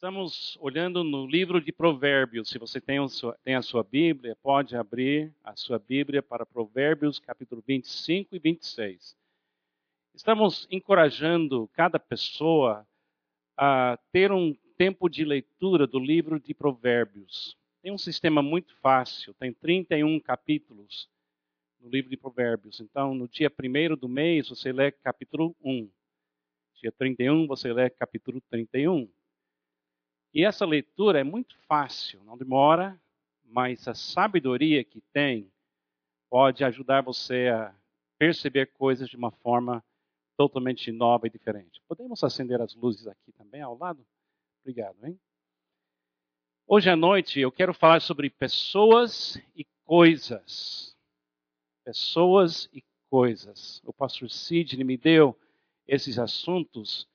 Estamos olhando no livro de Provérbios. Se você tem, tem, a sua Bíblia, pode abrir a sua Bíblia para Provérbios, capítulo 25 e 26. Estamos encorajando cada pessoa a ter um tempo de leitura do livro de Provérbios. Tem um sistema muito fácil, tem 31 capítulos no livro de Provérbios. Então, no dia 1 do mês, você lê capítulo 1. Dia 31, você lê capítulo 31. E essa leitura é muito fácil, não demora, mas a sabedoria que tem pode ajudar você a perceber coisas de uma forma totalmente nova e diferente. Podemos acender as luzes aqui também ao lado? Obrigado, hein? Hoje à noite eu quero falar sobre pessoas e coisas. Pessoas e coisas. O pastor Sidney me deu esses assuntos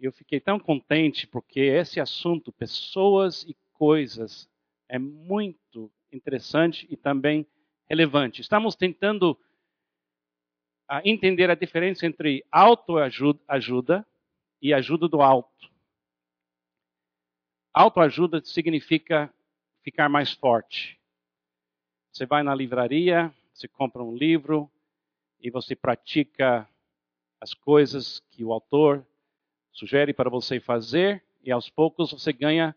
eu fiquei tão contente porque esse assunto, pessoas e coisas, é muito interessante e também relevante. Estamos tentando ah, entender a diferença entre autoajuda e ajuda do alto. Autoajuda significa ficar mais forte. Você vai na livraria, você compra um livro e você pratica as coisas que o autor sugere para você fazer e aos poucos você ganha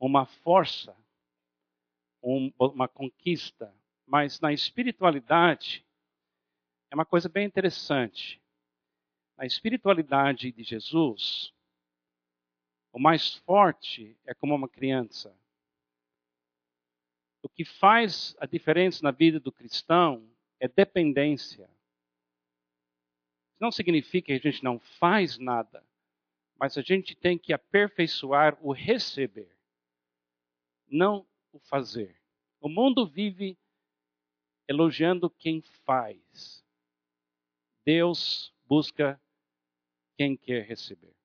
uma força, um, uma conquista. Mas na espiritualidade é uma coisa bem interessante. Na espiritualidade de Jesus, o mais forte é como uma criança. O que faz a diferença na vida do cristão é dependência. Não significa que a gente não faz nada mas a gente tem que aperfeiçoar o receber, não o fazer. O mundo vive elogiando quem faz. Deus busca quem quer receber.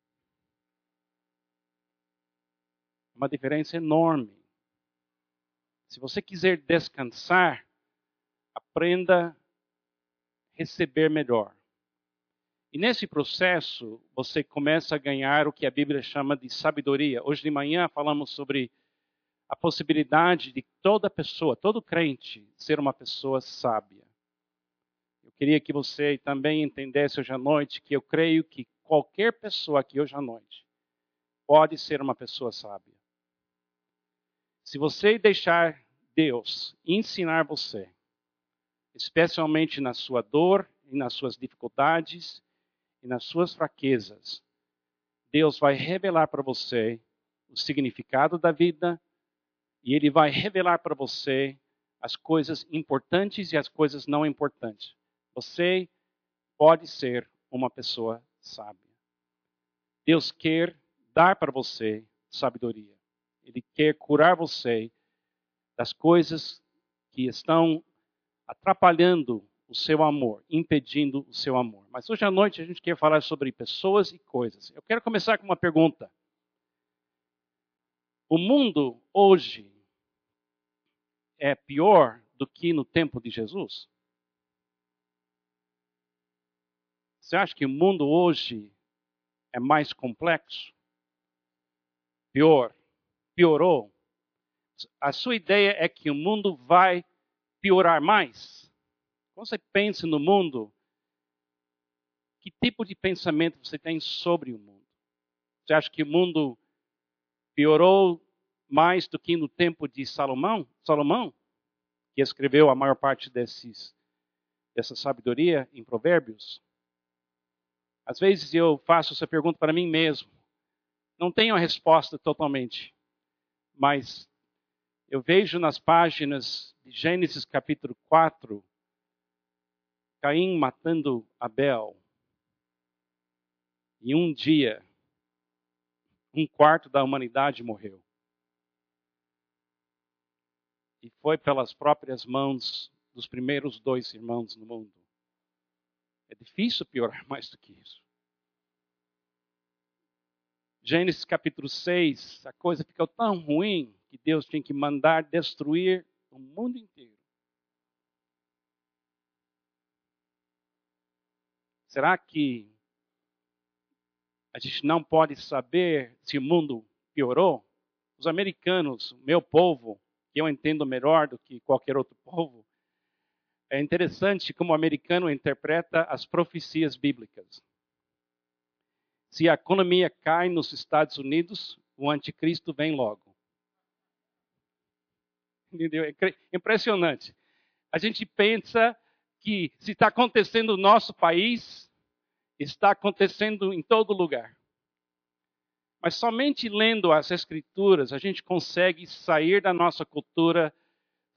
Uma diferença enorme. Se você quiser descansar, aprenda a receber melhor. E nesse processo, você começa a ganhar o que a Bíblia chama de sabedoria. Hoje de manhã falamos sobre a possibilidade de toda pessoa, todo crente, ser uma pessoa sábia. Eu queria que você também entendesse hoje à noite que eu creio que qualquer pessoa aqui hoje à noite pode ser uma pessoa sábia. Se você deixar Deus ensinar você, especialmente na sua dor e nas suas dificuldades, nas suas fraquezas, Deus vai revelar para você o significado da vida e Ele vai revelar para você as coisas importantes e as coisas não importantes. Você pode ser uma pessoa sábia. Deus quer dar para você sabedoria. Ele quer curar você das coisas que estão atrapalhando o seu amor, impedindo o seu amor. Mas hoje à noite a gente quer falar sobre pessoas e coisas. Eu quero começar com uma pergunta. O mundo hoje é pior do que no tempo de Jesus? Você acha que o mundo hoje é mais complexo? Pior? Piorou? A sua ideia é que o mundo vai piorar mais? Quando você pensa no mundo, que tipo de pensamento você tem sobre o mundo? Você acha que o mundo piorou mais do que no tempo de Salomão? Salomão, que escreveu a maior parte desses, dessa sabedoria em Provérbios? Às vezes eu faço essa pergunta para mim mesmo. Não tenho a resposta totalmente, mas eu vejo nas páginas de Gênesis capítulo 4 Caim matando Abel. E um dia, um quarto da humanidade morreu. E foi pelas próprias mãos dos primeiros dois irmãos no mundo. É difícil piorar mais do que isso. Gênesis capítulo 6, a coisa ficou tão ruim que Deus tinha que mandar destruir o mundo inteiro. Será que a gente não pode saber se o mundo piorou, os americanos, meu povo, que eu entendo melhor do que qualquer outro povo, é interessante como o americano interpreta as profecias bíblicas. Se a economia cai nos Estados Unidos, o anticristo vem logo. Entendeu? É impressionante. A gente pensa que se está acontecendo no nosso país, está acontecendo em todo lugar. Mas somente lendo as Escrituras a gente consegue sair da nossa cultura,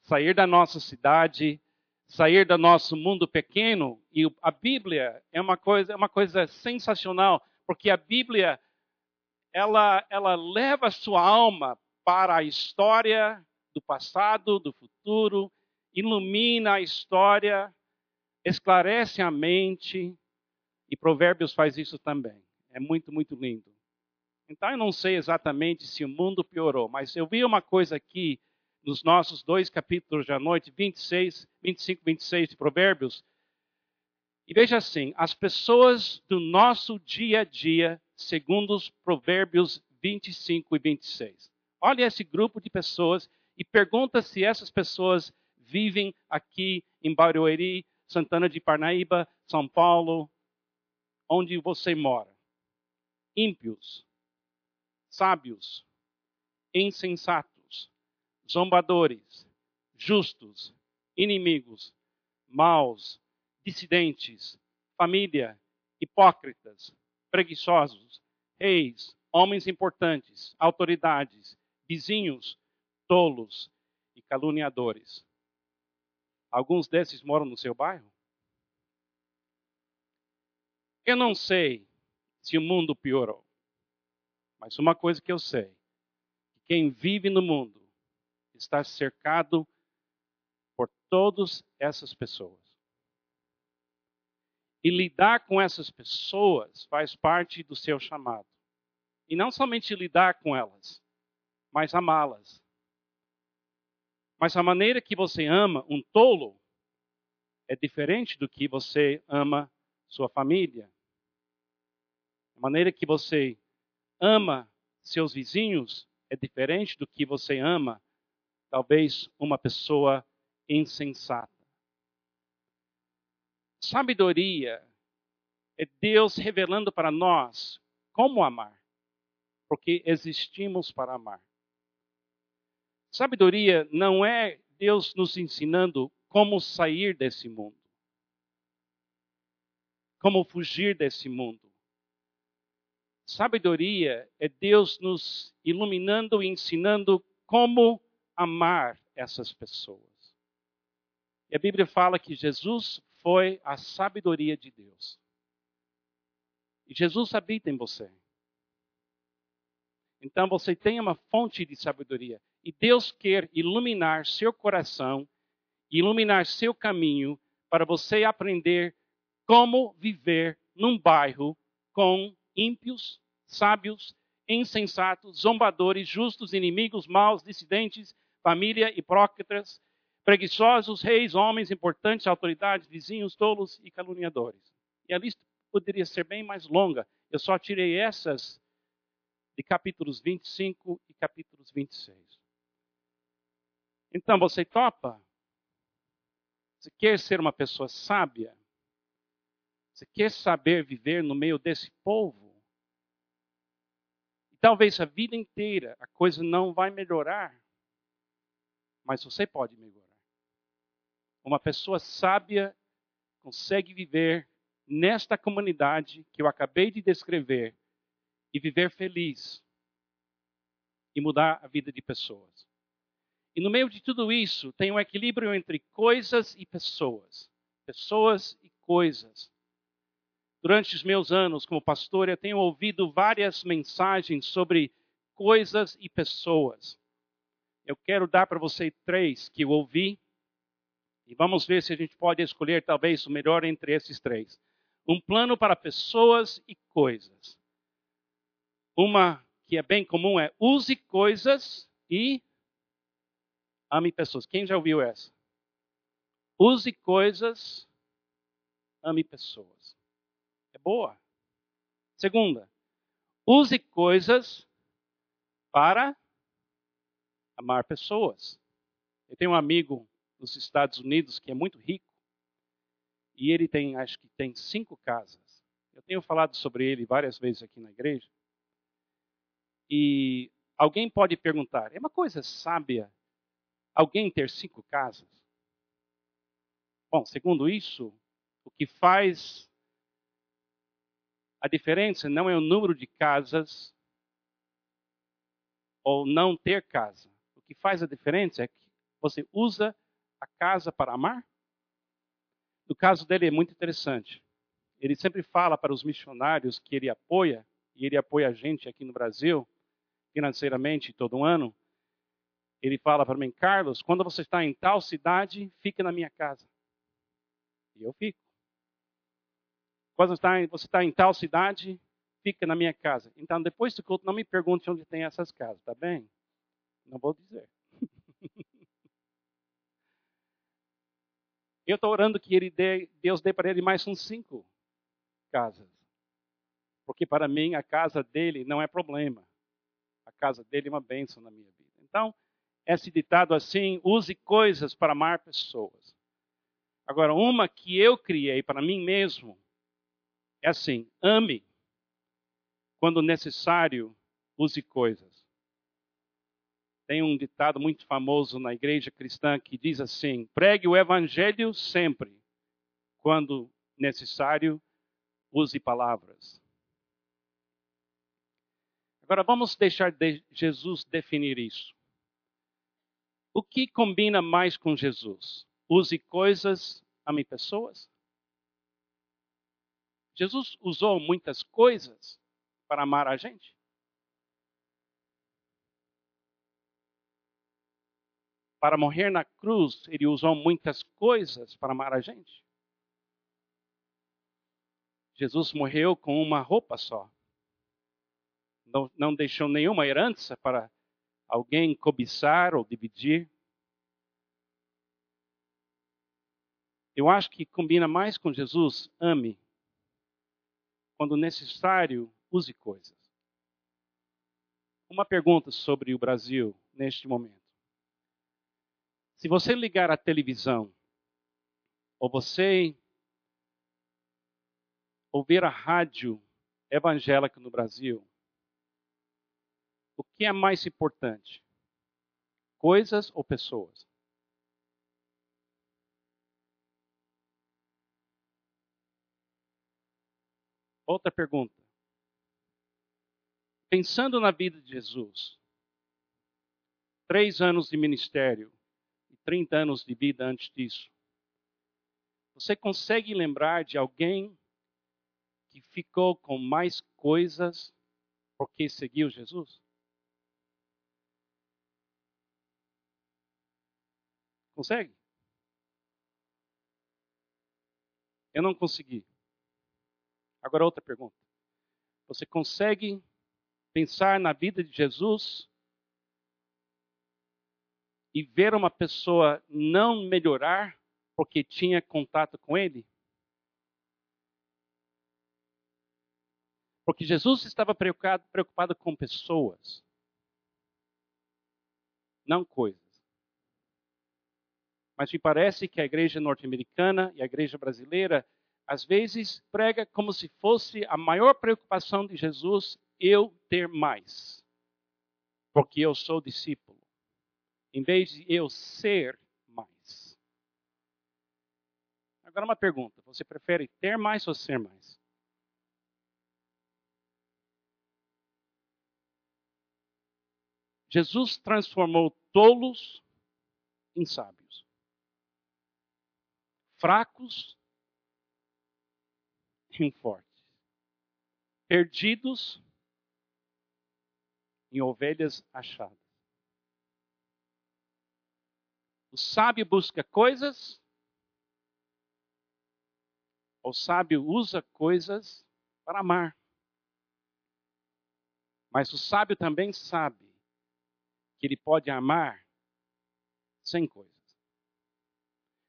sair da nossa cidade, sair do nosso mundo pequeno. E a Bíblia é uma coisa, é uma coisa sensacional, porque a Bíblia ela, ela leva a sua alma para a história do passado, do futuro, ilumina a história, esclarece a mente, e Provérbios faz isso também. É muito, muito lindo. Então eu não sei exatamente se o mundo piorou, mas eu vi uma coisa aqui nos nossos dois capítulos da noite, 26, 25, 26 de Provérbios. E veja assim, as pessoas do nosso dia a dia, segundo os Provérbios 25 e 26. Olha esse grupo de pessoas e pergunta se essas pessoas vivem aqui em Barueri, Santana de Parnaíba, São Paulo, onde você mora. Ímpios, sábios, insensatos, zombadores, justos, inimigos, maus, dissidentes, família, hipócritas, preguiçosos, reis, homens importantes, autoridades, vizinhos, tolos e caluniadores. Alguns desses moram no seu bairro? Eu não sei se o mundo piorou, mas uma coisa que eu sei: que quem vive no mundo está cercado por todas essas pessoas. E lidar com essas pessoas faz parte do seu chamado. E não somente lidar com elas, mas amá-las. Mas a maneira que você ama um tolo é diferente do que você ama sua família. A maneira que você ama seus vizinhos é diferente do que você ama, talvez, uma pessoa insensata. Sabedoria é Deus revelando para nós como amar, porque existimos para amar. Sabedoria não é Deus nos ensinando como sair desse mundo, como fugir desse mundo. Sabedoria é Deus nos iluminando e ensinando como amar essas pessoas. E a Bíblia fala que Jesus foi a sabedoria de Deus. E Jesus habita em você. Então você tem uma fonte de sabedoria. E Deus quer iluminar seu coração, iluminar seu caminho, para você aprender como viver num bairro com ímpios, sábios, insensatos, zombadores, justos, inimigos, maus, dissidentes, família, hipócritas, preguiçosos, reis, homens importantes, autoridades, vizinhos, tolos e caluniadores. E a lista poderia ser bem mais longa. Eu só tirei essas de capítulos 25 e capítulos 26. Então você topa? Você quer ser uma pessoa sábia? Você quer saber viver no meio desse povo? E talvez a vida inteira a coisa não vai melhorar, mas você pode melhorar. Uma pessoa sábia consegue viver nesta comunidade que eu acabei de descrever e viver feliz e mudar a vida de pessoas. E no meio de tudo isso, tem um equilíbrio entre coisas e pessoas. Pessoas e coisas. Durante os meus anos como pastor, eu tenho ouvido várias mensagens sobre coisas e pessoas. Eu quero dar para você três que eu ouvi. E vamos ver se a gente pode escolher talvez o melhor entre esses três. Um plano para pessoas e coisas. Uma que é bem comum é use coisas e ame pessoas. Quem já ouviu essa? Use coisas, ame pessoas. Boa. Segunda, use coisas, para amar pessoas. Eu tenho um amigo nos Estados Unidos que é muito rico e ele tem, acho que tem cinco casas. Eu tenho falado sobre ele várias vezes aqui na igreja. E alguém pode perguntar: é uma coisa sábia alguém ter cinco casas? Bom, segundo isso, o que faz a diferença não é o número de casas ou não ter casa. O que faz a diferença é que você usa a casa para amar. No caso dele é muito interessante. Ele sempre fala para os missionários que ele apoia, e ele apoia a gente aqui no Brasil, financeiramente todo ano. Ele fala para mim, Carlos, quando você está em tal cidade, fique na minha casa. E eu fico. Quando você está em tal cidade, fica na minha casa. Então, depois do culto, não me pergunte onde tem essas casas, tá bem? Não vou dizer. Eu estou orando que ele dê, Deus dê para ele mais uns cinco casas. Porque para mim a casa dele não é problema. A casa dele é uma bênção na minha vida. Então, esse ditado assim, use coisas para amar pessoas. Agora, uma que eu criei para mim mesmo é assim: ame. Quando necessário, use coisas. Tem um ditado muito famoso na igreja cristã que diz assim: pregue o evangelho sempre. Quando necessário, use palavras. Agora vamos deixar de Jesus definir isso. O que combina mais com Jesus? Use coisas, ame pessoas? Jesus usou muitas coisas para amar a gente. Para morrer na cruz, ele usou muitas coisas para amar a gente. Jesus morreu com uma roupa só. Não, não deixou nenhuma herança para alguém cobiçar ou dividir. Eu acho que combina mais com Jesus, ame. Quando necessário, use coisas. Uma pergunta sobre o Brasil neste momento. Se você ligar a televisão, ou você ouvir a rádio evangélica no Brasil, o que é mais importante? Coisas ou pessoas? Outra pergunta. Pensando na vida de Jesus, três anos de ministério e 30 anos de vida antes disso, você consegue lembrar de alguém que ficou com mais coisas porque seguiu Jesus? Consegue? Eu não consegui. Agora, outra pergunta. Você consegue pensar na vida de Jesus e ver uma pessoa não melhorar porque tinha contato com ele? Porque Jesus estava preocupado, preocupado com pessoas, não coisas. Mas me parece que a igreja norte-americana e a igreja brasileira às vezes prega como se fosse a maior preocupação de Jesus eu ter mais, porque eu sou discípulo, em vez de eu ser mais. Agora uma pergunta: você prefere ter mais ou ser mais? Jesus transformou tolos em sábios, fracos em fortes, perdidos em ovelhas achadas. O sábio busca coisas, o sábio usa coisas para amar. Mas o sábio também sabe que ele pode amar sem coisas.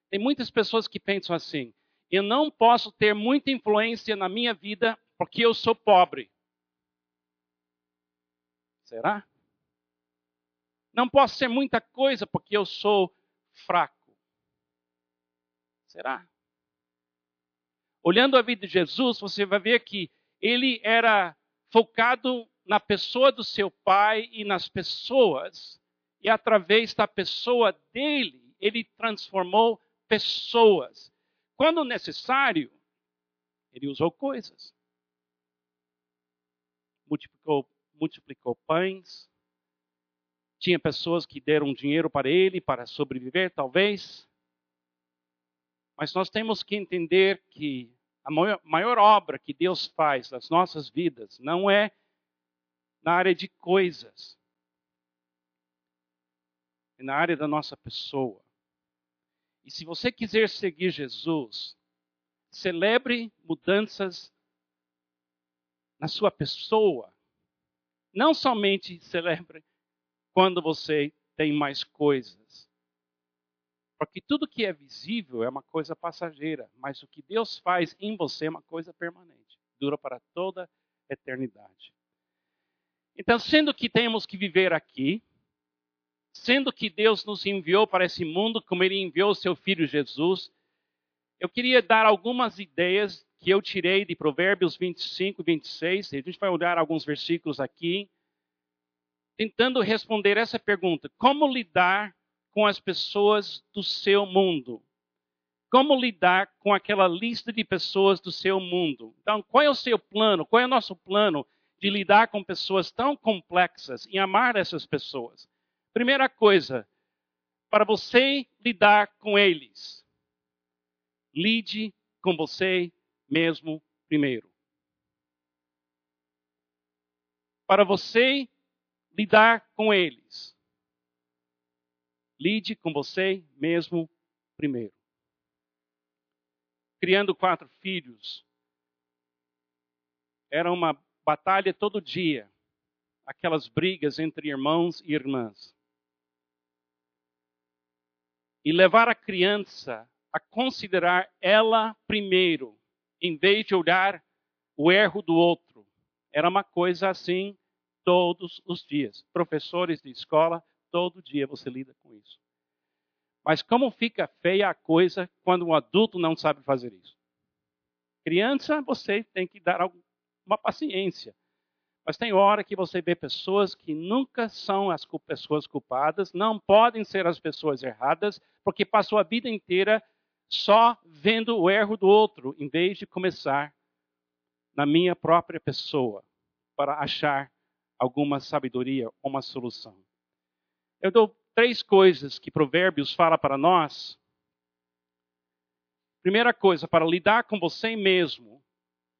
Tem muitas pessoas que pensam assim: eu não posso ter muita influência na minha vida porque eu sou pobre. Será? Não posso ser muita coisa porque eu sou fraco. Será? Olhando a vida de Jesus, você vai ver que ele era focado na pessoa do seu pai e nas pessoas, e através da pessoa dele, ele transformou pessoas. Quando necessário, ele usou coisas. Multiplicou, multiplicou pães. Tinha pessoas que deram dinheiro para ele para sobreviver, talvez. Mas nós temos que entender que a maior, maior obra que Deus faz nas nossas vidas não é na área de coisas, é na área da nossa pessoa. E se você quiser seguir Jesus, celebre mudanças na sua pessoa. Não somente celebre quando você tem mais coisas. Porque tudo que é visível é uma coisa passageira, mas o que Deus faz em você é uma coisa permanente, dura para toda a eternidade. Então, sendo que temos que viver aqui, sendo que Deus nos enviou para esse mundo como ele enviou o seu filho Jesus, eu queria dar algumas ideias que eu tirei de Provérbios 25 e 26. A gente vai olhar alguns versículos aqui, tentando responder essa pergunta: como lidar com as pessoas do seu mundo? Como lidar com aquela lista de pessoas do seu mundo? Então, qual é o seu plano? Qual é o nosso plano de lidar com pessoas tão complexas e amar essas pessoas? Primeira coisa, para você lidar com eles, lide com você mesmo primeiro. Para você lidar com eles, Lide com você mesmo primeiro. Criando quatro filhos, era uma batalha todo dia, aquelas brigas entre irmãos e irmãs. E levar a criança a considerar ela primeiro, em vez de olhar o erro do outro. Era uma coisa assim todos os dias. Professores de escola Todo dia você lida com isso. Mas como fica feia a coisa quando um adulto não sabe fazer isso? Criança, você tem que dar uma paciência. Mas tem hora que você vê pessoas que nunca são as pessoas culpadas, não podem ser as pessoas erradas, porque passou a vida inteira só vendo o erro do outro, em vez de começar na minha própria pessoa para achar alguma sabedoria, uma solução. Eu dou três coisas que Provérbios fala para nós. Primeira coisa, para lidar com você mesmo,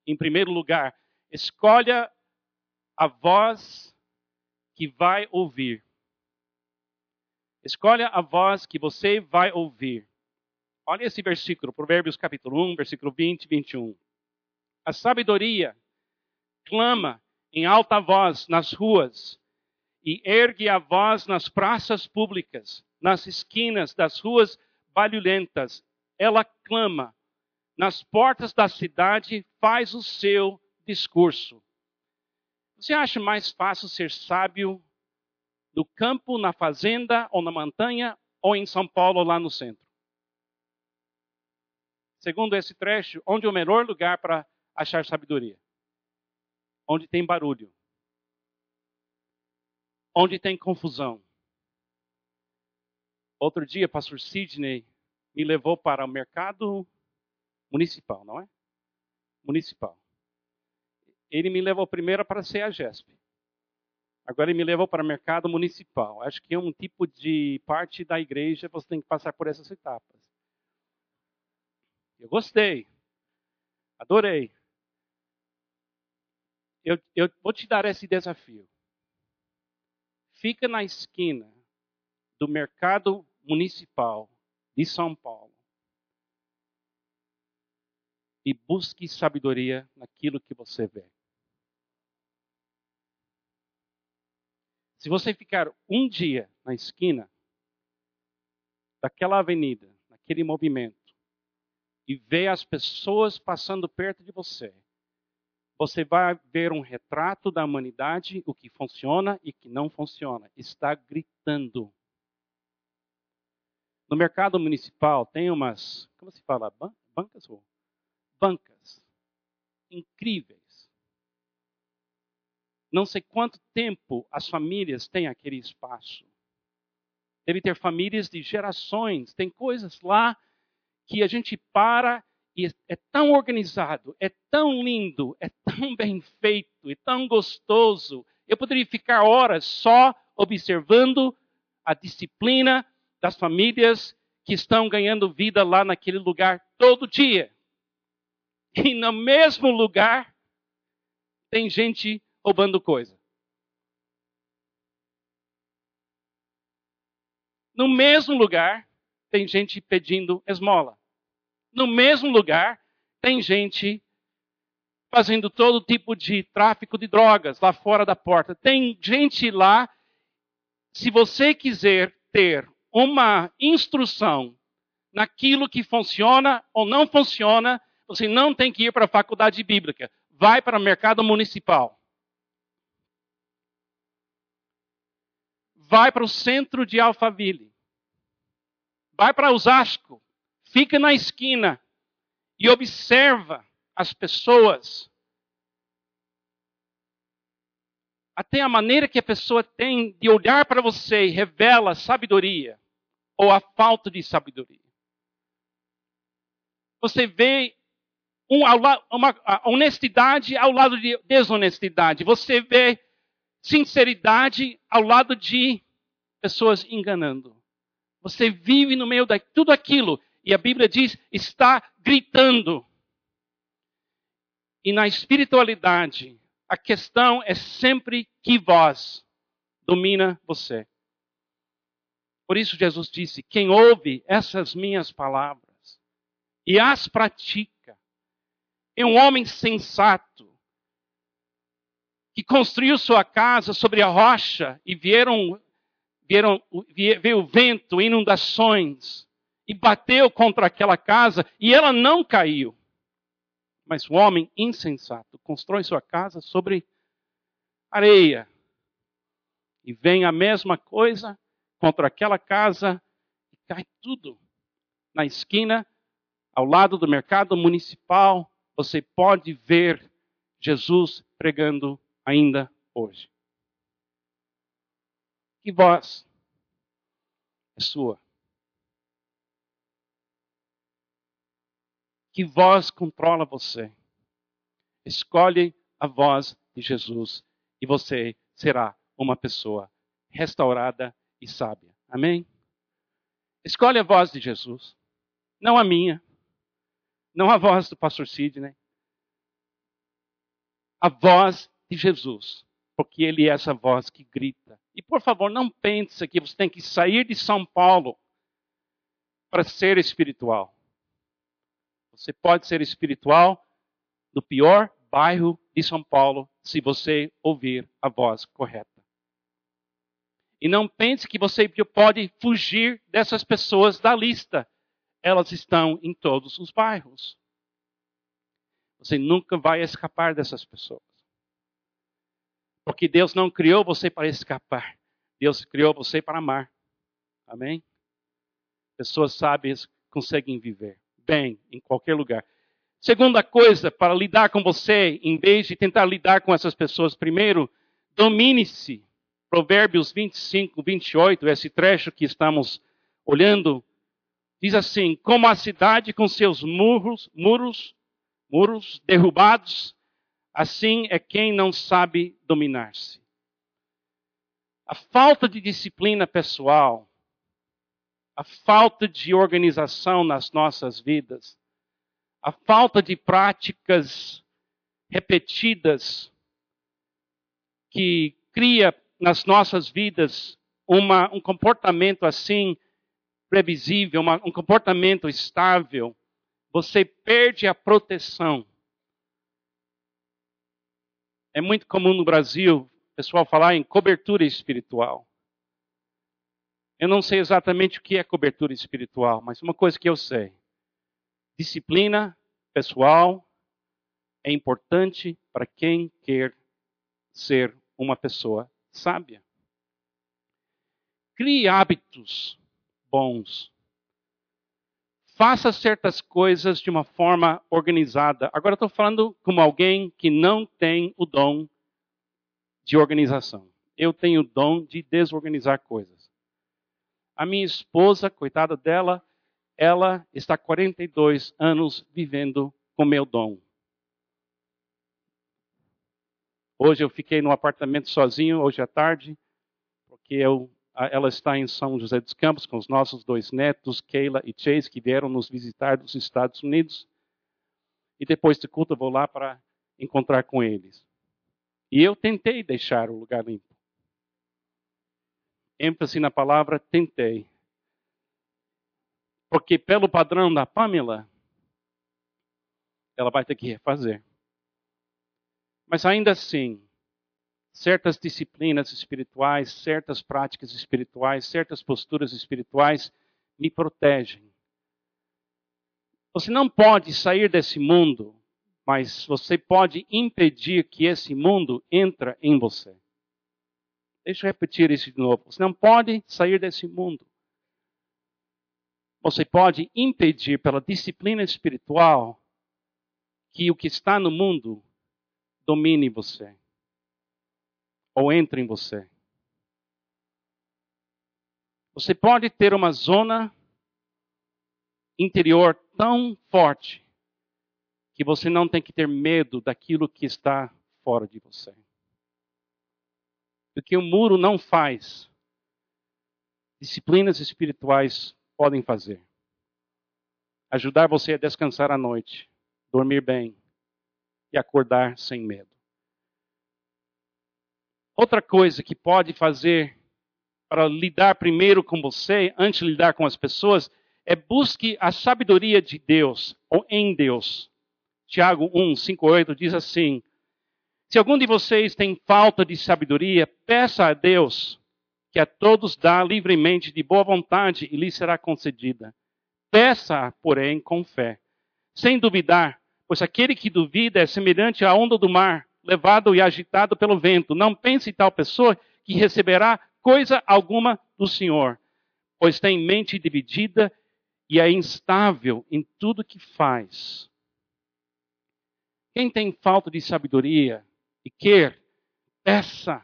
em primeiro lugar, escolha a voz que vai ouvir. Escolha a voz que você vai ouvir. Olha esse versículo, Provérbios capítulo 1, versículo 20 e 21. A sabedoria clama em alta voz nas ruas e ergue a voz nas praças públicas, nas esquinas das ruas barulhentas. Ela clama. Nas portas da cidade faz o seu discurso. Você acha mais fácil ser sábio no campo, na fazenda ou na montanha ou em São Paulo lá no centro? Segundo esse trecho, onde é o melhor lugar para achar sabedoria? Onde tem barulho onde tem confusão. Outro dia, pastor Sidney me levou para o mercado municipal, não é? Municipal. Ele me levou primeiro para a GESP. Agora ele me levou para o mercado municipal. Acho que é um tipo de parte da igreja, você tem que passar por essas etapas. Eu gostei. Adorei. Eu, eu vou te dar esse desafio fica na esquina do mercado municipal de São Paulo e busque sabedoria naquilo que você vê. Se você ficar um dia na esquina daquela avenida, naquele movimento, e ver as pessoas passando perto de você, você vai ver um retrato da humanidade, o que funciona e o que não funciona. Está gritando. No mercado municipal tem umas, como se fala, bancas? Bancas incríveis. Não sei quanto tempo as famílias têm aquele espaço. Deve ter famílias de gerações, tem coisas lá que a gente para e é tão organizado, é tão lindo, é tão bem feito, é tão gostoso. Eu poderia ficar horas só observando a disciplina das famílias que estão ganhando vida lá naquele lugar todo dia. E no mesmo lugar tem gente roubando coisa. No mesmo lugar tem gente pedindo esmola no mesmo lugar, tem gente fazendo todo tipo de tráfico de drogas lá fora da porta. Tem gente lá. Se você quiser ter uma instrução naquilo que funciona ou não funciona, você não tem que ir para a faculdade bíblica. Vai para o mercado municipal. Vai para o centro de Alphaville. Vai para Osasco fica na esquina e observa as pessoas. Até a maneira que a pessoa tem de olhar para você revela sabedoria ou a falta de sabedoria. Você vê um, uma honestidade ao lado de desonestidade. Você vê sinceridade ao lado de pessoas enganando. Você vive no meio de tudo aquilo e a Bíblia diz, está gritando. E na espiritualidade, a questão é sempre que voz domina você. Por isso Jesus disse: quem ouve essas minhas palavras e as pratica é um homem sensato que construiu sua casa sobre a rocha e vieram, vieram veio vento, inundações e bateu contra aquela casa e ela não caiu. Mas o homem insensato constrói sua casa sobre areia. E vem a mesma coisa contra aquela casa e cai tudo. Na esquina, ao lado do mercado municipal, você pode ver Jesus pregando ainda hoje. Que voz é sua? Que voz controla você? Escolhe a voz de Jesus e você será uma pessoa restaurada e sábia. Amém? Escolhe a voz de Jesus, não a minha, não a voz do pastor Sidney. A voz de Jesus, porque ele é essa voz que grita. E por favor, não pense que você tem que sair de São Paulo para ser espiritual. Você pode ser espiritual no pior bairro de São Paulo se você ouvir a voz correta. E não pense que você pode fugir dessas pessoas da lista. Elas estão em todos os bairros. Você nunca vai escapar dessas pessoas. Porque Deus não criou você para escapar. Deus criou você para amar. Amém? Pessoas sábias conseguem viver bem em qualquer lugar. Segunda coisa, para lidar com você, em vez de tentar lidar com essas pessoas, primeiro, domine-se. Provérbios 25, 28, esse trecho que estamos olhando, diz assim: Como a cidade com seus muros, muros, muros derrubados, assim é quem não sabe dominar-se. A falta de disciplina pessoal a falta de organização nas nossas vidas, a falta de práticas repetidas que cria nas nossas vidas uma, um comportamento assim previsível, uma, um comportamento estável, você perde a proteção. É muito comum no Brasil o pessoal falar em cobertura espiritual. Eu não sei exatamente o que é cobertura espiritual, mas uma coisa que eu sei: disciplina pessoal é importante para quem quer ser uma pessoa sábia. Crie hábitos bons. Faça certas coisas de uma forma organizada. Agora estou falando como alguém que não tem o dom de organização. Eu tenho o dom de desorganizar coisas. A minha esposa, coitada dela, ela está 42 anos vivendo com meu dom. Hoje eu fiquei no apartamento sozinho, hoje à tarde, porque eu, ela está em São José dos Campos com os nossos dois netos, Keila e Chase, que vieram nos visitar dos Estados Unidos. E depois de culto eu vou lá para encontrar com eles. E eu tentei deixar o lugar limpo. ênfase na palavra tentei. Porque pelo padrão da Pamela, ela vai ter que refazer. Mas ainda assim, certas disciplinas espirituais, certas práticas espirituais, certas posturas espirituais me protegem. Você não pode sair desse mundo, mas você pode impedir que esse mundo entre em você. Deixa eu repetir isso de novo. Você não pode sair desse mundo. Você pode impedir pela disciplina espiritual que o que está no mundo domine você ou entre em você. Você pode ter uma zona interior tão forte que você não tem que ter medo daquilo que está fora de você. O que o muro não faz, disciplinas espirituais podem fazer. Ajudar você a descansar à noite, dormir bem, e acordar sem medo. Outra coisa que pode fazer para lidar primeiro com você, antes de lidar com as pessoas, é busque a sabedoria de Deus ou em Deus. Tiago 1, 5, 8 diz assim: Se algum de vocês tem falta de sabedoria, peça a Deus, que a todos dá livremente de boa vontade e lhe será concedida. Peça, porém, com fé, sem duvidar, Pois aquele que duvida é semelhante à onda do mar, levado e agitado pelo vento. Não pense tal pessoa que receberá coisa alguma do Senhor, pois tem mente dividida e é instável em tudo que faz. Quem tem falta de sabedoria e quer, peça.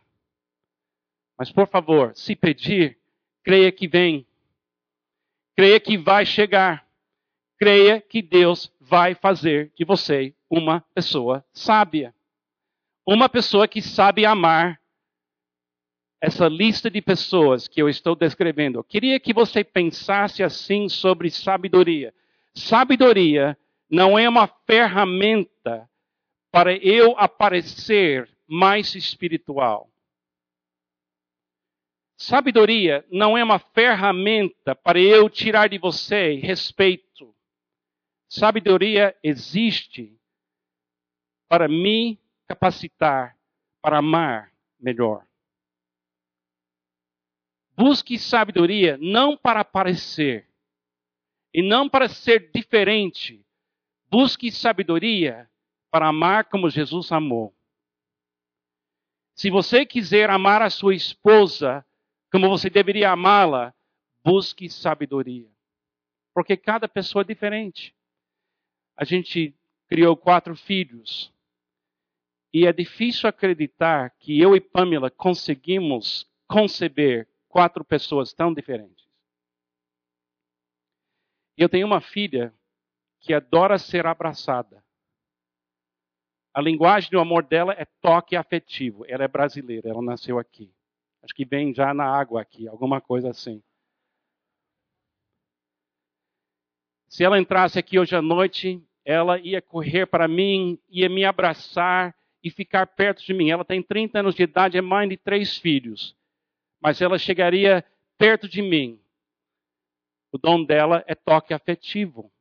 Mas, por favor, se pedir, creia que vem. Creia que vai chegar creia que Deus vai fazer de você uma pessoa sábia. Uma pessoa que sabe amar essa lista de pessoas que eu estou descrevendo. Eu queria que você pensasse assim sobre sabedoria. Sabedoria não é uma ferramenta para eu aparecer mais espiritual. Sabedoria não é uma ferramenta para eu tirar de você respeito. Sabedoria existe para me capacitar para amar melhor. Busque sabedoria não para aparecer e não para ser diferente. Busque sabedoria para amar como Jesus amou. Se você quiser amar a sua esposa como você deveria amá-la, busque sabedoria. Porque cada pessoa é diferente a gente criou quatro filhos. E é difícil acreditar que eu e Pamela conseguimos conceber quatro pessoas tão diferentes. Eu tenho uma filha que adora ser abraçada. A linguagem do amor dela é toque afetivo. Ela é brasileira, ela nasceu aqui. Acho que vem já na água aqui, alguma coisa assim. Se ela entrasse aqui hoje à noite, ela ia correr para mim, ia me abraçar e ficar perto de mim. Ela tem 30 anos de idade, é mãe de três filhos. Mas ela chegaria perto de mim. O dom dela é toque afetivo.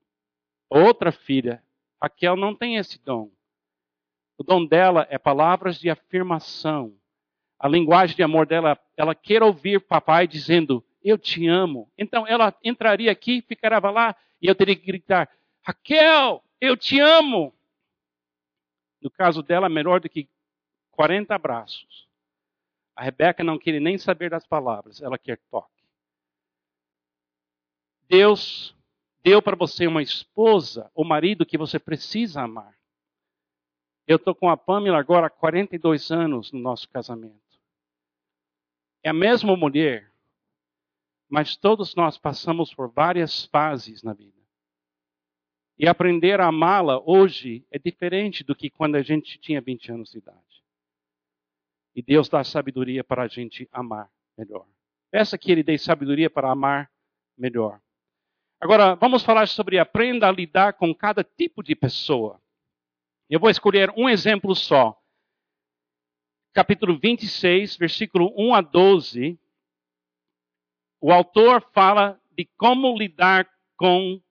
Outra filha, Raquel, não tem esse dom. O dom dela é palavras de afirmação. A linguagem de amor dela, ela quer ouvir papai dizendo, eu te amo. Então ela entraria aqui, ficaria lá, e eu teria que gritar, Raquel, eu te amo. No caso dela, melhor do que 40 abraços. A Rebeca não queria nem saber das palavras, ela quer toque. Deus deu para você uma esposa, o marido que você precisa amar. Eu estou com a Pamela agora há 42 anos no nosso casamento. É a mesma mulher, mas todos nós passamos por várias fases na vida. E aprender a amá-la hoje é diferente do que quando a gente tinha 20 anos de idade. E Deus dá sabedoria para a gente amar melhor. Peça que Ele dê sabedoria para amar melhor. Agora, vamos falar sobre aprenda a lidar com cada tipo de pessoa. Eu vou escolher um exemplo só. Capítulo 26, versículo 1 a 12. O autor fala de como lidar com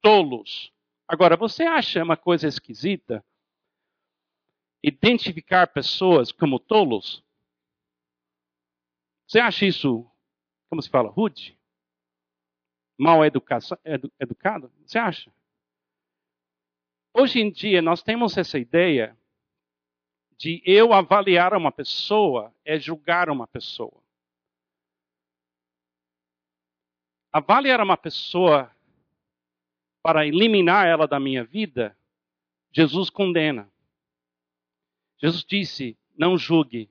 tolos. Agora, você acha uma coisa esquisita identificar pessoas como tolos? Você acha isso, como se fala, rude? mal educado? Você acha? Hoje em dia, nós temos essa ideia de eu avaliar uma pessoa é julgar uma pessoa. Avaliar uma pessoa para eliminar ela da minha vida, Jesus condena. Jesus disse: não julgue.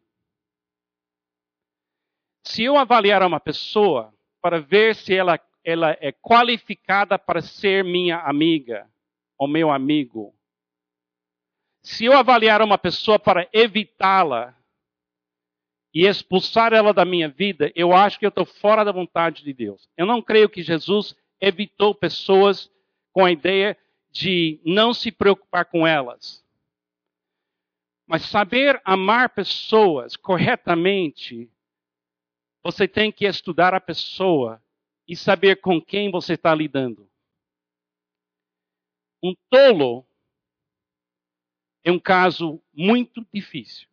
Se eu avaliar uma pessoa para ver se ela ela é qualificada para ser minha amiga ou meu amigo. Se eu avaliar uma pessoa para evitá-la e expulsar ela da minha vida, eu acho que eu estou fora da vontade de Deus. Eu não creio que Jesus evitou pessoas com a ideia de não se preocupar com elas. Mas saber amar pessoas corretamente, você tem que estudar a pessoa e saber com quem você está lidando. Um tolo é um caso muito difícil.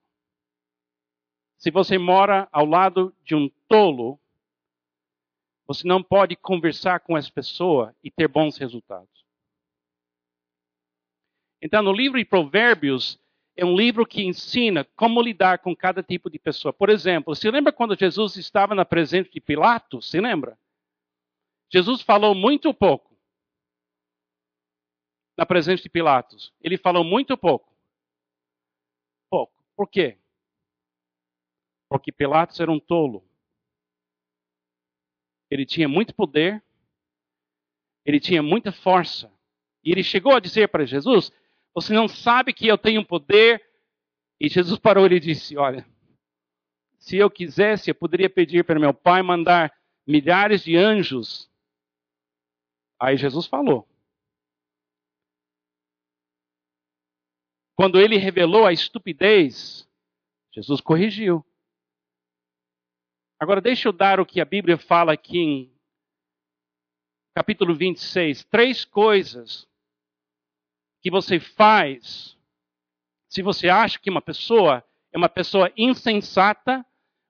Se você mora ao lado de um tolo, você não pode conversar com essa pessoa e ter bons resultados. Então, no livro de Provérbios, é um livro que ensina como lidar com cada tipo de pessoa. Por exemplo, você lembra quando Jesus estava na presença de Pilatos? Se lembra? Jesus falou muito pouco na presença de Pilatos. Ele falou muito pouco. Pouco. Por quê? Porque Pilatos era um tolo. Ele tinha muito poder, ele tinha muita força. E ele chegou a dizer para Jesus: Você não sabe que eu tenho poder? E Jesus parou e disse: Olha, se eu quisesse, eu poderia pedir para meu pai mandar milhares de anjos Aí Jesus falou. Quando ele revelou a estupidez, Jesus corrigiu. Agora, deixa eu dar o que a Bíblia fala aqui em capítulo 26. Três coisas que você faz se você acha que uma pessoa é uma pessoa insensata,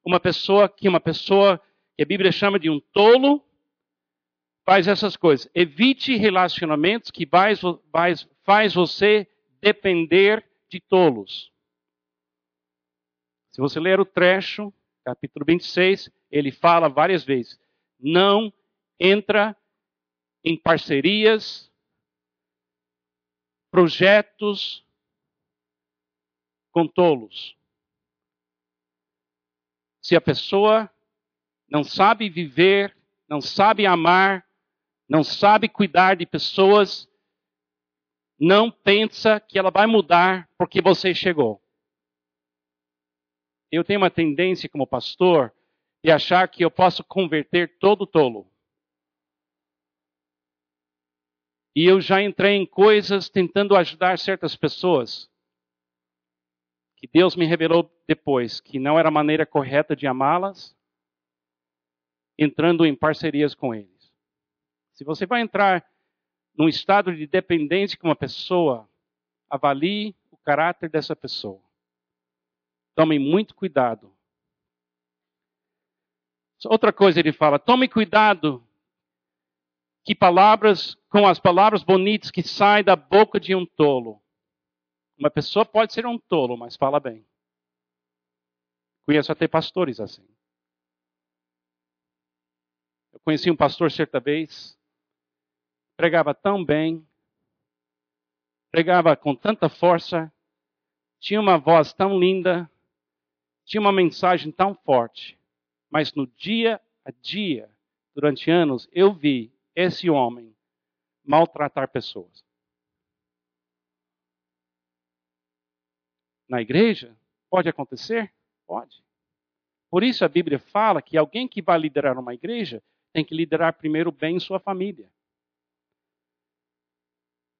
uma pessoa que uma pessoa que a Bíblia chama de um tolo, faz essas coisas. Evite relacionamentos que faz, faz, faz você depender de tolos. Se você ler o trecho, capítulo 26, ele fala várias vezes: não entra em parcerias, projetos com tolos. Se a pessoa não sabe viver, não sabe amar, não sabe cuidar de pessoas, não pensa que ela vai mudar porque você chegou. Eu tenho uma tendência como pastor de achar que eu posso converter todo tolo. E eu já entrei em coisas tentando ajudar certas pessoas que Deus me revelou depois que não era a maneira correta de amá-las, entrando em parcerias com eles. Se você vai entrar num estado de dependência com uma pessoa, avalie o caráter dessa pessoa. Tome muito cuidado. Outra coisa ele fala: tome cuidado que palavras, com as palavras bonitas que saem da boca de um tolo. Uma pessoa pode ser um tolo, mas fala bem. Conheço até pastores assim. Eu conheci um pastor certa vez, pregava tão bem, pregava com tanta força, tinha uma voz tão linda, tinha uma mensagem tão forte, mas no dia a dia, durante anos, eu vi esse homem maltratar pessoas. Na igreja? Pode acontecer? Pode. Por isso a Bíblia fala que alguém que vai liderar uma igreja tem que liderar primeiro bem sua família.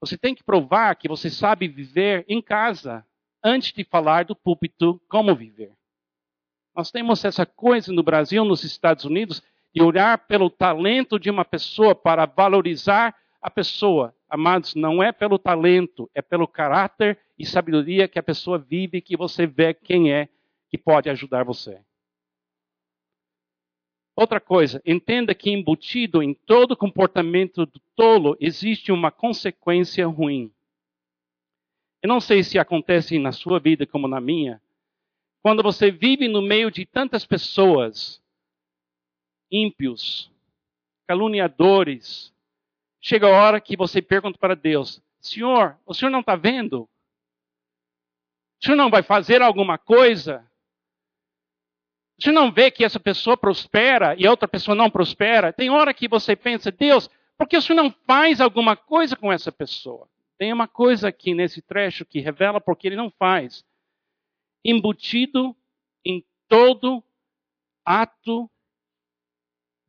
Você tem que provar que você sabe viver em casa antes de falar do púlpito como viver. Nós temos essa coisa no Brasil, nos Estados Unidos, de olhar pelo talento de uma pessoa para valorizar a pessoa. Amados, não é pelo talento, é pelo caráter e sabedoria que a pessoa vive que você vê quem é que pode ajudar você. Outra coisa, entenda que embutido em todo comportamento do tolo existe uma consequência ruim. Eu não sei se acontece na sua vida como na minha. Quando você vive no meio de tantas pessoas ímpios, caluniadores, chega a hora que você pergunta para Deus: Senhor, o senhor não está vendo? O senhor não vai fazer alguma coisa? Você não vê que essa pessoa prospera e a outra pessoa não prospera? Tem hora que você pensa, Deus, por que o Senhor não faz alguma coisa com essa pessoa? Tem uma coisa aqui nesse trecho que revela porque ele não faz. Embutido em todo ato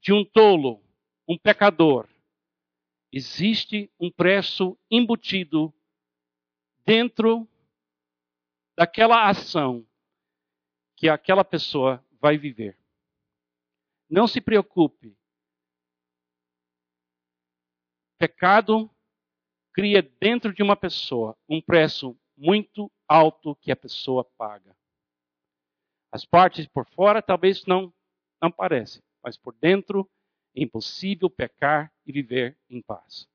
de um tolo, um pecador, existe um preço embutido dentro daquela ação que aquela pessoa vai viver. Não se preocupe. Pecado cria dentro de uma pessoa um preço muito alto que a pessoa paga. As partes por fora talvez não, não parecem, mas por dentro é impossível pecar e viver em paz.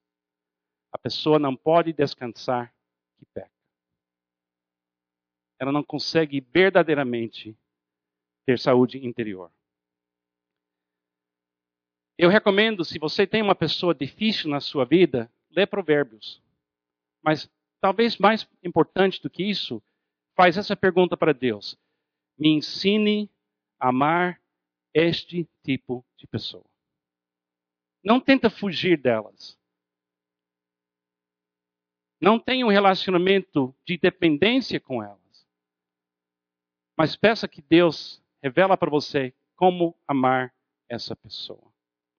A pessoa não pode descansar que peca. Ela não consegue verdadeiramente ter saúde interior. Eu recomendo, se você tem uma pessoa difícil na sua vida, lê Provérbios. Mas talvez mais importante do que isso, faz essa pergunta para Deus: me ensine a amar este tipo de pessoa. Não tenta fugir delas. Não tenha um relacionamento de dependência com elas. Mas peça que Deus revela para você como amar essa pessoa.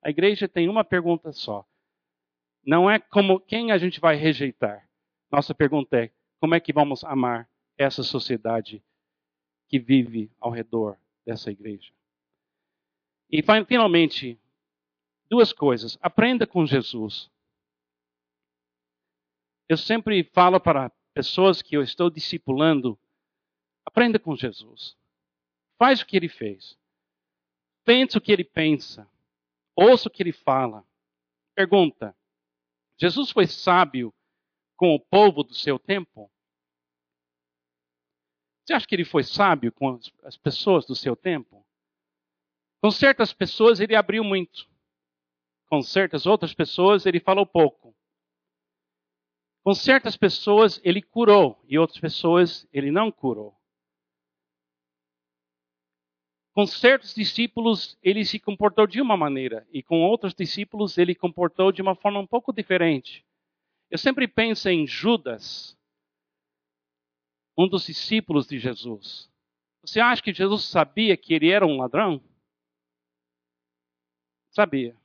A igreja tem uma pergunta só. Não é como quem a gente vai rejeitar. Nossa pergunta é como é que vamos amar essa sociedade que vive ao redor dessa igreja. E finalmente, duas coisas. Aprenda com Jesus. Eu sempre falo para pessoas que eu estou discipulando, aprenda com Jesus. Faz o que ele fez. Pensa o que ele pensa. Ouça o que ele fala. Pergunta: Jesus foi sábio com o povo do seu tempo? Você acha que ele foi sábio com as pessoas do seu tempo? Com certas pessoas ele abriu muito. Com certas outras pessoas ele falou pouco. Com certas pessoas ele curou e outras pessoas ele não curou. Com certos discípulos, ele se comportou de uma maneira, e com outros discípulos, ele comportou de uma forma um pouco diferente. Eu sempre penso em Judas, um dos discípulos de Jesus. Você acha que Jesus sabia que ele era um ladrão? Sabia.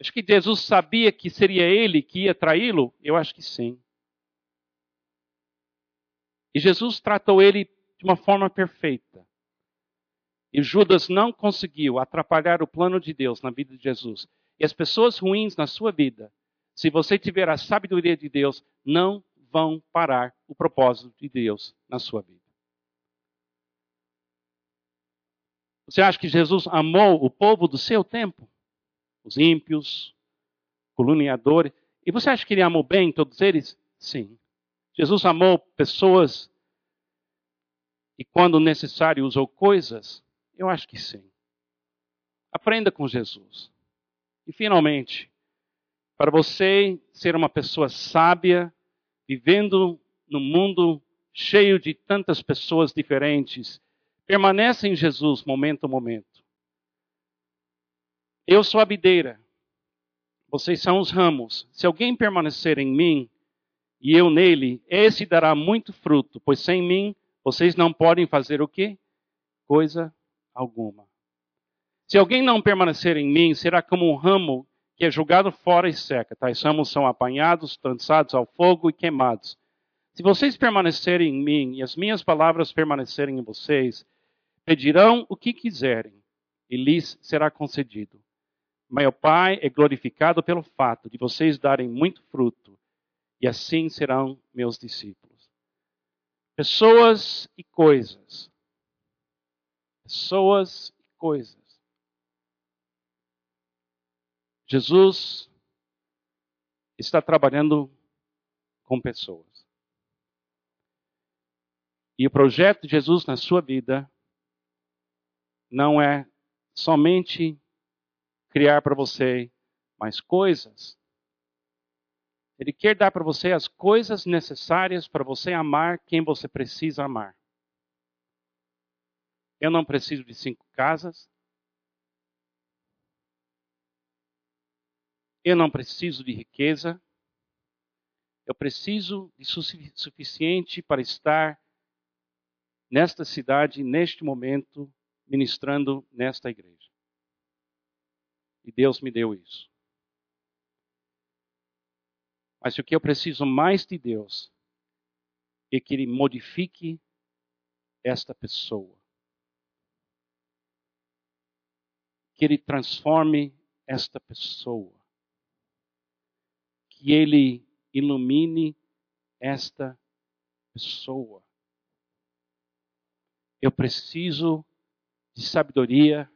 Acho que Jesus sabia que seria ele que ia traí-lo? Eu acho que sim. E Jesus tratou ele de uma forma perfeita. E Judas não conseguiu atrapalhar o plano de Deus na vida de Jesus. E as pessoas ruins na sua vida, se você tiver a sabedoria de Deus, não vão parar o propósito de Deus na sua vida. Você acha que Jesus amou o povo do seu tempo? Os ímpios, caluniadores. E você acha que ele amou bem todos eles? Sim. Jesus amou pessoas e, quando necessário, usou coisas? Eu acho que sim. Aprenda com Jesus. E, finalmente, para você ser uma pessoa sábia, vivendo num mundo cheio de tantas pessoas diferentes, permaneça em Jesus momento a momento. Eu sou a videira, vocês são os ramos. Se alguém permanecer em mim e eu nele, esse dará muito fruto, pois sem mim vocês não podem fazer o quê? Coisa alguma. Se alguém não permanecer em mim, será como um ramo que é jogado fora e seca. Tais ramos são apanhados, trançados ao fogo e queimados. Se vocês permanecerem em mim e as minhas palavras permanecerem em vocês, pedirão o que quiserem e lhes será concedido. Meu Pai é glorificado pelo fato de vocês darem muito fruto, e assim serão meus discípulos pessoas e coisas. Pessoas e coisas. Jesus está trabalhando com pessoas. E o projeto de Jesus na sua vida não é somente criar para você mais coisas, ele quer dar para você as coisas necessárias para você amar quem você precisa amar. Eu não preciso de cinco casas. Eu não preciso de riqueza. Eu preciso de suficiente para estar nesta cidade, neste momento, ministrando nesta igreja. E Deus me deu isso. Mas o que eu preciso mais de Deus é que Ele modifique esta pessoa. Que Ele transforme esta pessoa. Que Ele ilumine esta pessoa. Eu preciso de sabedoria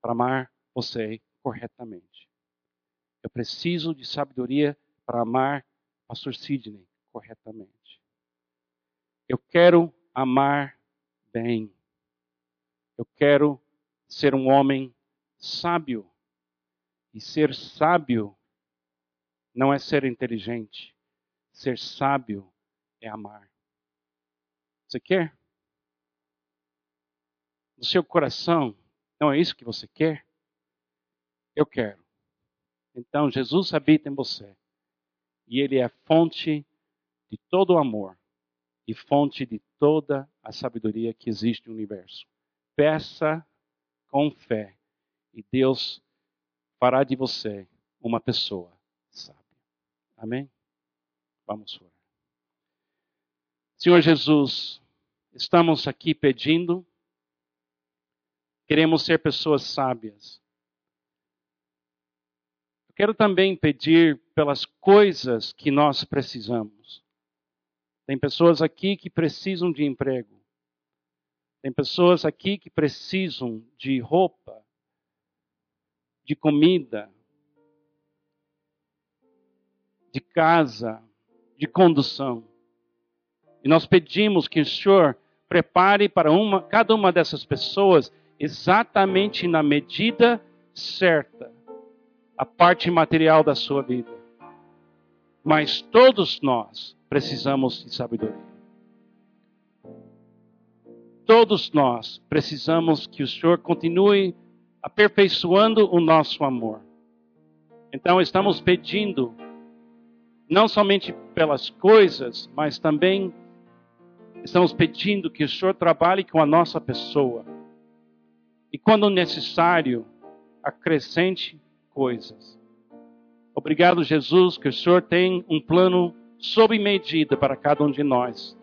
para amar você corretamente. Eu preciso de sabedoria para amar Pastor Sidney corretamente. Eu quero amar bem. Eu quero ser um homem sábio. E ser sábio não é ser inteligente. Ser sábio é amar. Você quer? No seu coração, não é isso que você quer? Eu quero. Então, Jesus habita em você e ele é fonte de todo o amor e fonte de toda a sabedoria que existe no universo. Peça com fé e Deus fará de você uma pessoa sábia. Amém? Vamos orar. Senhor Jesus, estamos aqui pedindo, queremos ser pessoas sábias. Quero também pedir pelas coisas que nós precisamos. Tem pessoas aqui que precisam de emprego. Tem pessoas aqui que precisam de roupa, de comida, de casa, de condução. E nós pedimos que o Senhor prepare para uma, cada uma dessas pessoas exatamente na medida certa a parte material da sua vida. Mas todos nós precisamos de sabedoria. Todos nós precisamos que o Senhor continue aperfeiçoando o nosso amor. Então estamos pedindo, não somente pelas coisas, mas também estamos pedindo que o Senhor trabalhe com a nossa pessoa. E quando necessário, acrescente coisas. Obrigado, Jesus, que o Senhor tem um plano sob medida para cada um de nós.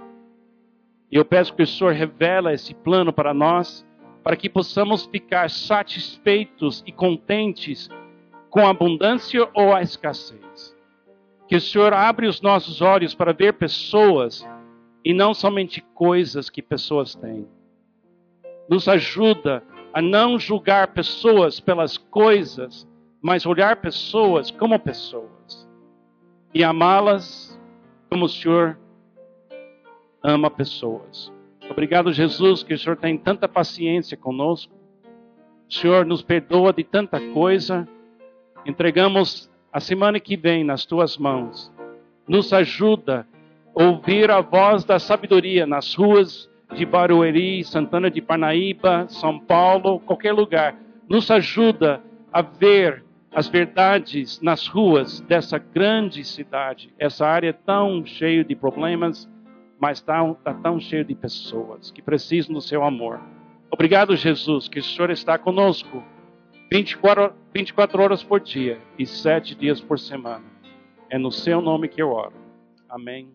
E eu peço que o Senhor revela esse plano para nós, para que possamos ficar satisfeitos e contentes com a abundância ou a escassez. Que o Senhor abre os nossos olhos para ver pessoas e não somente coisas que pessoas têm. Nos ajuda a não julgar pessoas pelas coisas, mas olhar pessoas como pessoas e amá-las como o Senhor ama pessoas. Obrigado, Jesus, que o Senhor tem tanta paciência conosco. O Senhor nos perdoa de tanta coisa. Entregamos a semana que vem nas tuas mãos. Nos ajuda a ouvir a voz da sabedoria nas ruas de Barueri, Santana de Parnaíba, São Paulo, qualquer lugar. Nos ajuda a ver as verdades nas ruas dessa grande cidade. Essa área tão cheia de problemas, mas está tá tão cheia de pessoas que precisam do seu amor. Obrigado, Jesus, que o Senhor está conosco 24, 24 horas por dia e 7 dias por semana. É no seu nome que eu oro. Amém.